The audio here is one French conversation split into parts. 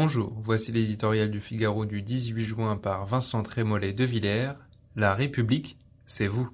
Bonjour, voici l'éditorial du Figaro du 18 juin par Vincent Trémollet de Villers. La République, c'est vous.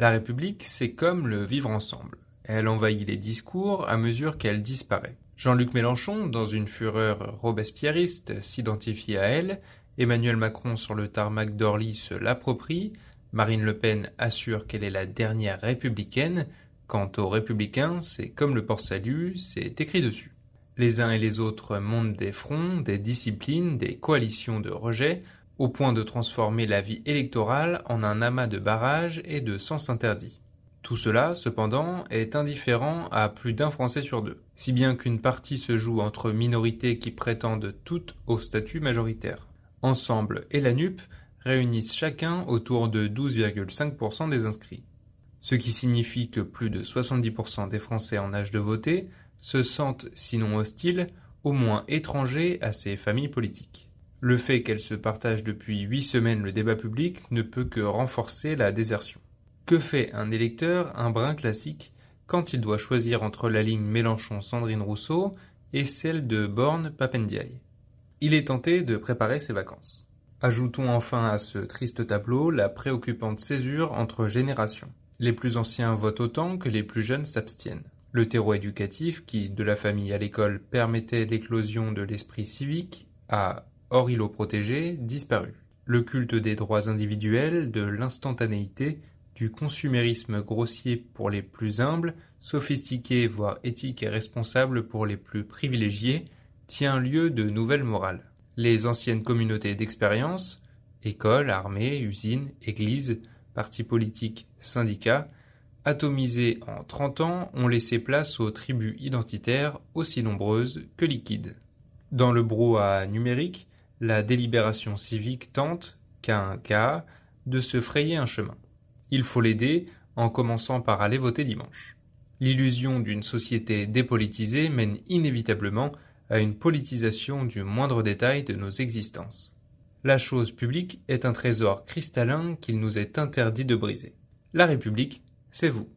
La République, c'est comme le vivre ensemble. Elle envahit les discours à mesure qu'elle disparaît. Jean-Luc Mélenchon, dans une fureur robespierriste, s'identifie à elle, Emmanuel Macron sur le tarmac d'Orly se l'approprie, Marine Le Pen assure qu'elle est la dernière républicaine, quant aux républicains, c'est comme le port-salut, c'est écrit dessus. Les uns et les autres montent des fronts, des disciplines, des coalitions de rejet, au point de transformer la vie électorale en un amas de barrages et de sens interdits. Tout cela, cependant, est indifférent à plus d'un Français sur deux, si bien qu'une partie se joue entre minorités qui prétendent toutes au statut majoritaire. Ensemble et la NUP réunissent chacun autour de 12,5% des inscrits. Ce qui signifie que plus de 70% des Français en âge de voter se sentent, sinon hostiles, au moins étrangers à ces familles politiques. Le fait qu'elles se partagent depuis huit semaines le débat public ne peut que renforcer la désertion. Que fait un électeur, un brin classique, quand il doit choisir entre la ligne Mélenchon-Sandrine Rousseau et celle de Borne-Papendiaï? Il est tenté de préparer ses vacances. Ajoutons enfin à ce triste tableau la préoccupante césure entre générations. Les plus anciens votent autant que les plus jeunes s'abstiennent. Le terreau éducatif, qui, de la famille à l'école, permettait l'éclosion de l'esprit civique, a, hors îlot protégé, disparu. Le culte des droits individuels, de l'instantanéité, du consumérisme grossier pour les plus humbles, sophistiqué voire éthique et responsable pour les plus privilégiés, tient lieu de nouvelles morales. Les anciennes communautés d'expérience, écoles, armées, usines, églises, partis politiques, syndicats, atomisés en trente ans, ont laissé place aux tribus identitaires aussi nombreuses que liquides. Dans le brouhaha numérique, la délibération civique tente, qu'à un cas, de se frayer un chemin. Il faut l'aider en commençant par aller voter dimanche. L'illusion d'une société dépolitisée mène inévitablement à une politisation du moindre détail de nos existences. La chose publique est un trésor cristallin qu'il nous est interdit de briser. La République, c'est vous.